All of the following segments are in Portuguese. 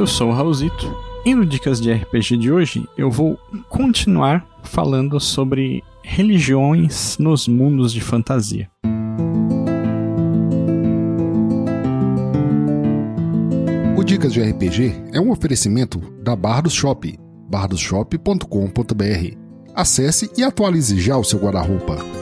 Eu sou o Raulzito e no Dicas de RPG de hoje eu vou continuar falando sobre religiões nos mundos de fantasia. O Dicas de RPG é um oferecimento da Bardos Shop, bardosshop.com.br. Acesse e atualize já o seu guarda-roupa.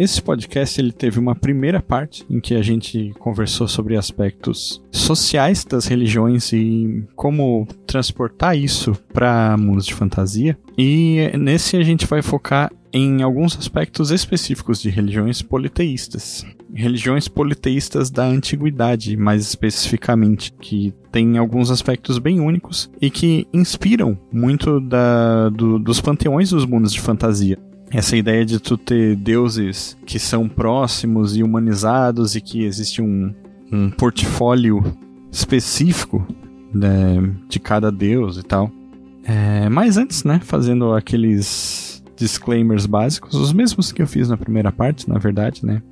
Esse podcast ele teve uma primeira parte em que a gente conversou sobre aspectos sociais das religiões e como transportar isso para mundos de fantasia. E nesse a gente vai focar em alguns aspectos específicos de religiões politeístas. Religiões politeístas da antiguidade, mais especificamente, que têm alguns aspectos bem únicos e que inspiram muito da, do, dos panteões dos mundos de fantasia essa ideia de tu ter deuses que são próximos e humanizados e que existe um, um portfólio específico né, de cada deus e tal. É, mas antes, né, fazendo aqueles disclaimers básicos, os mesmos que eu fiz na primeira parte, na verdade, né.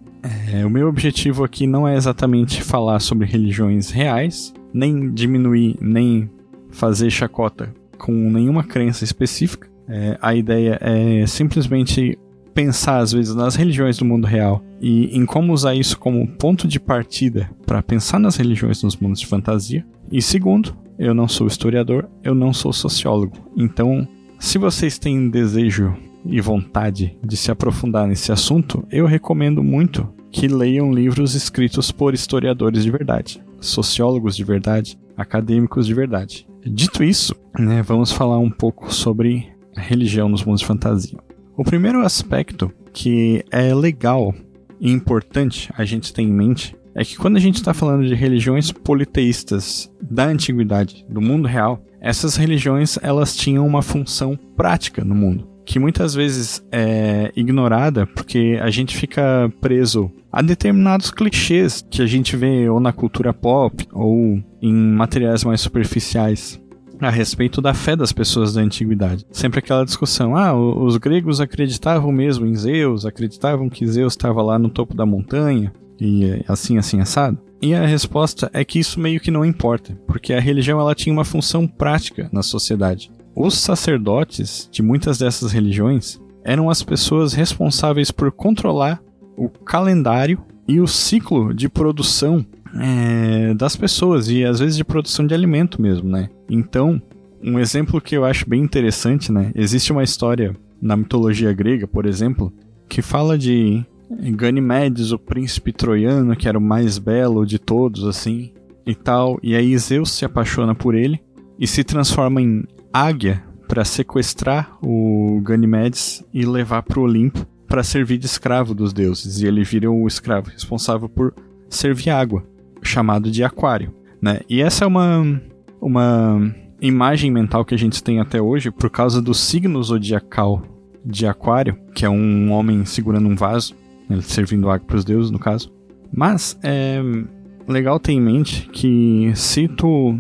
É, o meu objetivo aqui não é exatamente falar sobre religiões reais, nem diminuir, nem fazer chacota com nenhuma crença específica. É, a ideia é simplesmente pensar, às vezes, nas religiões do mundo real e em como usar isso como ponto de partida para pensar nas religiões nos mundos de fantasia. E segundo, eu não sou historiador, eu não sou sociólogo. Então, se vocês têm desejo e vontade de se aprofundar nesse assunto, eu recomendo muito que leiam livros escritos por historiadores de verdade, sociólogos de verdade, acadêmicos de verdade. Dito isso, né, vamos falar um pouco sobre religião nos mundos de fantasia. O primeiro aspecto que é legal e importante a gente ter em mente é que quando a gente está falando de religiões politeístas da antiguidade, do mundo real, essas religiões elas tinham uma função prática no mundo, que muitas vezes é ignorada porque a gente fica preso a determinados clichês que a gente vê ou na cultura pop ou em materiais mais superficiais a respeito da fé das pessoas da antiguidade. Sempre aquela discussão: ah, os gregos acreditavam mesmo em Zeus, acreditavam que Zeus estava lá no topo da montanha e assim, assim, assado. E a resposta é que isso meio que não importa, porque a religião ela tinha uma função prática na sociedade. Os sacerdotes de muitas dessas religiões eram as pessoas responsáveis por controlar o calendário e o ciclo de produção é, das pessoas e às vezes de produção de alimento mesmo, né? Então, um exemplo que eu acho bem interessante, né? Existe uma história na mitologia grega, por exemplo, que fala de Ganymedes, o príncipe troiano, que era o mais belo de todos, assim, e tal. E aí Zeus se apaixona por ele e se transforma em águia para sequestrar o Ganymedes e levar para o Olimpo para servir de escravo dos deuses. E ele vira o escravo responsável por servir água chamado de aquário, né? E essa é uma uma imagem mental que a gente tem até hoje por causa do signo zodiacal de aquário, que é um homem segurando um vaso, né, servindo água para os deuses, no caso. Mas é legal ter em mente que se tu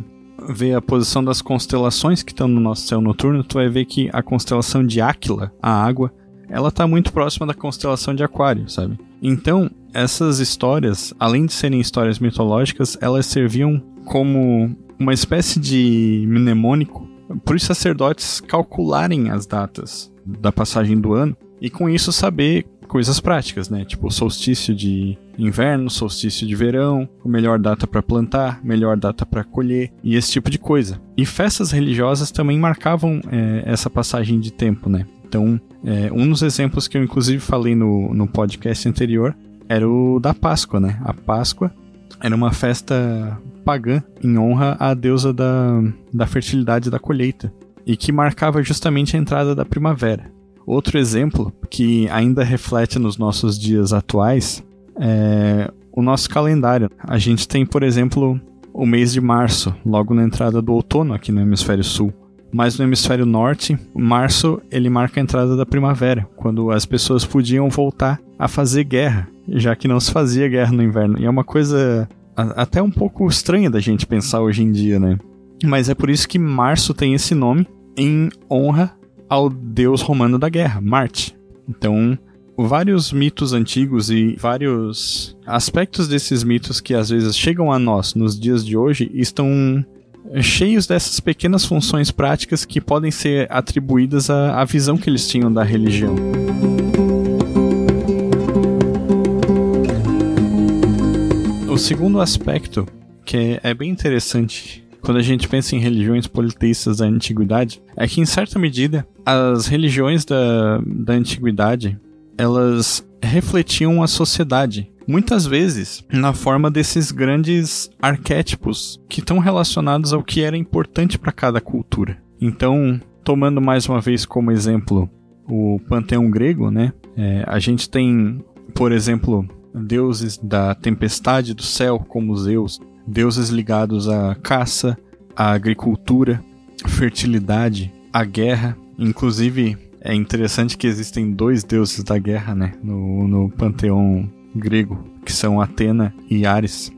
vê a posição das constelações que estão no nosso céu noturno, tu vai ver que a constelação de Áquila, a água, ela está muito próxima da constelação de Aquário, sabe? Então, essas histórias, além de serem histórias mitológicas, elas serviam como uma espécie de mnemônico para os sacerdotes calcularem as datas da passagem do ano e com isso saber coisas práticas, né? Tipo solstício de inverno, solstício de verão, melhor data para plantar, melhor data para colher e esse tipo de coisa. E festas religiosas também marcavam é, essa passagem de tempo, né? Então, é, um dos exemplos que eu inclusive falei no, no podcast anterior era o da Páscoa, né? A Páscoa era uma festa pagã em honra à deusa da, da fertilidade da colheita, e que marcava justamente a entrada da primavera. Outro exemplo que ainda reflete nos nossos dias atuais é o nosso calendário. A gente tem, por exemplo, o mês de março, logo na entrada do outono aqui no hemisfério sul. Mas no hemisfério norte, março ele marca a entrada da primavera, quando as pessoas podiam voltar a fazer guerra, já que não se fazia guerra no inverno. E é uma coisa até um pouco estranha da gente pensar hoje em dia, né? Mas é por isso que março tem esse nome em honra ao deus romano da guerra, Marte. Então, vários mitos antigos e vários aspectos desses mitos que às vezes chegam a nós nos dias de hoje estão cheios dessas pequenas funções práticas que podem ser atribuídas à, à visão que eles tinham da religião. O segundo aspecto, que é bem interessante quando a gente pensa em religiões politeístas da antiguidade, é que, em certa medida, as religiões da, da antiguidade elas refletiam a sociedade. Muitas vezes na forma desses grandes arquétipos que estão relacionados ao que era importante para cada cultura. Então, tomando mais uma vez como exemplo o panteão grego, né? É, a gente tem, por exemplo, deuses da tempestade do céu, como Zeus, deuses ligados à caça, à agricultura, fertilidade, à guerra. Inclusive, é interessante que existem dois deuses da guerra, né? No, no panteão grego, que são Atena e Ares,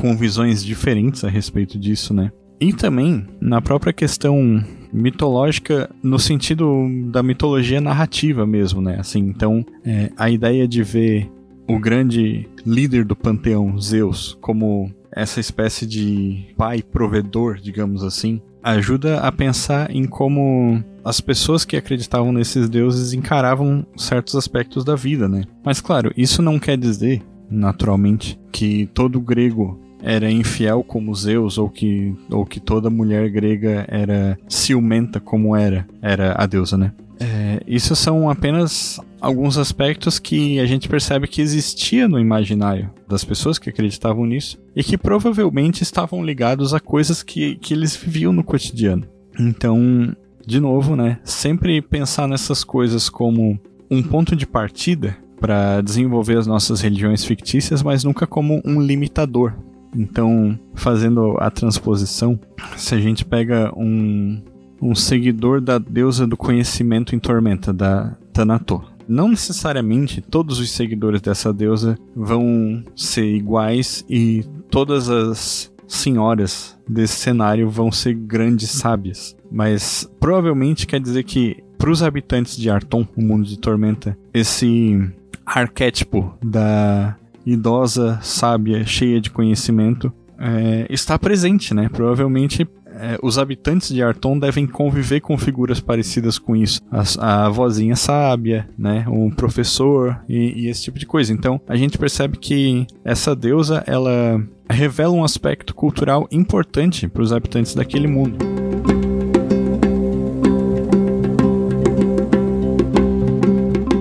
com visões diferentes a respeito disso, né? E também na própria questão mitológica no sentido da mitologia narrativa mesmo, né? Assim, então é, a ideia de ver o grande líder do panteão, Zeus, como essa espécie de pai provedor, digamos assim, ajuda a pensar em como as pessoas que acreditavam nesses deuses encaravam certos aspectos da vida, né? Mas claro, isso não quer dizer, naturalmente, que todo grego era infiel como Zeus ou que, ou que toda mulher grega era ciumenta como era, era a deusa, né? É, isso são apenas alguns aspectos que a gente percebe que existia no imaginário das pessoas que acreditavam nisso e que provavelmente estavam ligados a coisas que, que eles viviam no cotidiano. Então, de novo, né, sempre pensar nessas coisas como um ponto de partida para desenvolver as nossas religiões fictícias, mas nunca como um limitador. Então, fazendo a transposição, se a gente pega um, um seguidor da deusa do conhecimento em Tormenta, da Thanato. Não necessariamente todos os seguidores dessa deusa vão ser iguais e todas as senhoras desse cenário vão ser grandes sábias, mas provavelmente quer dizer que para os habitantes de Arton, o mundo de Tormenta, esse arquétipo da idosa, sábia, cheia de conhecimento, é, está presente, né? Provavelmente é, os habitantes de Arton devem conviver com figuras parecidas com isso. A, a vozinha sábia, né? Um professor e, e, esse tipo de coisa. Então, a gente percebe que essa deusa, ela revela um aspecto cultural importante para os habitantes daquele mundo.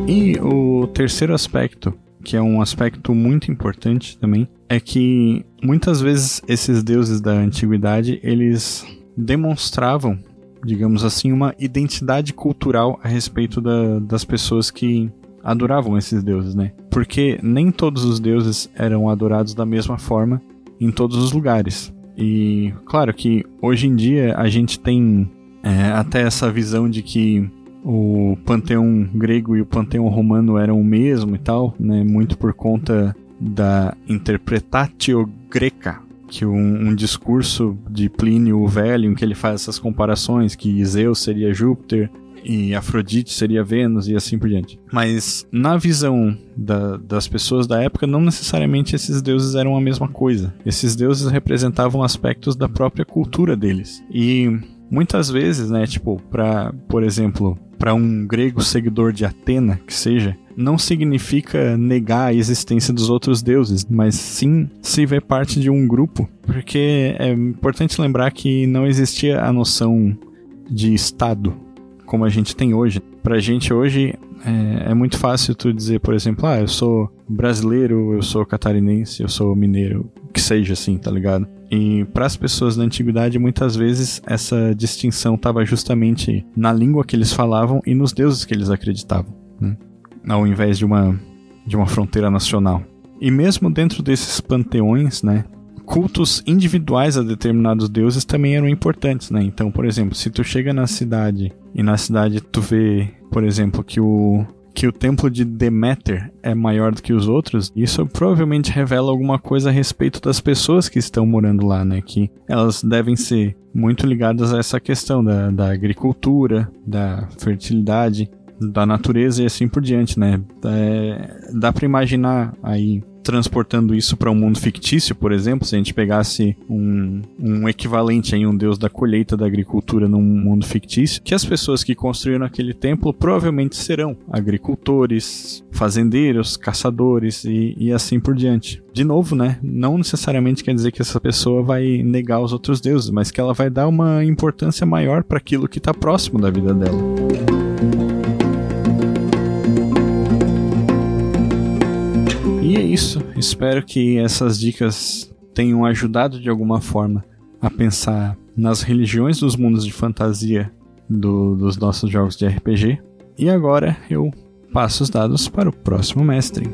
E o terceiro aspecto que é um aspecto muito importante também, é que muitas vezes esses deuses da antiguidade, eles demonstravam, digamos assim, uma identidade cultural a respeito da, das pessoas que adoravam esses deuses, né? Porque nem todos os deuses eram adorados da mesma forma em todos os lugares. E claro que hoje em dia a gente tem é, até essa visão de que o panteão grego e o panteão romano eram o mesmo e tal, né? Muito por conta da interpretatio greca, que um, um, discurso de Plínio o Velho, em que ele faz essas comparações, que Zeus seria Júpiter e Afrodite seria Vênus e assim por diante. Mas na visão da, das pessoas da época, não necessariamente esses deuses eram a mesma coisa. Esses deuses representavam aspectos da própria cultura deles. E muitas vezes, né, tipo, para, por exemplo, para um grego seguidor de Atena, que seja, não significa negar a existência dos outros deuses, mas sim se ver parte de um grupo, porque é importante lembrar que não existia a noção de Estado como a gente tem hoje. Pra gente hoje é, é, muito fácil tu dizer, por exemplo, ah, eu sou brasileiro, eu sou catarinense, eu sou mineiro, que seja assim, tá ligado? E para as pessoas da antiguidade, muitas vezes essa distinção estava justamente na língua que eles falavam e nos deuses que eles acreditavam, né? ao invés de uma, de uma fronteira nacional. E mesmo dentro desses panteões, né, cultos individuais a determinados deuses também eram importantes, né? Então, por exemplo, se tu chega na cidade e na cidade tu vê, por exemplo, que o que o templo de Deméter é maior do que os outros, isso provavelmente revela alguma coisa a respeito das pessoas que estão morando lá, né? Que elas devem ser muito ligadas a essa questão da, da agricultura, da fertilidade, da natureza e assim por diante, né? É, dá para imaginar aí transportando isso para um mundo fictício, por exemplo, se a gente pegasse um, um equivalente em um deus da colheita da agricultura num mundo fictício, que as pessoas que construíram aquele templo provavelmente serão agricultores, fazendeiros, caçadores e, e assim por diante. De novo, né? Não necessariamente quer dizer que essa pessoa vai negar os outros deuses, mas que ela vai dar uma importância maior para aquilo que está próximo da vida dela. Isso. Espero que essas dicas tenham ajudado de alguma forma a pensar nas religiões dos mundos de fantasia do, dos nossos jogos de RPG. E agora eu passo os dados para o próximo mestre.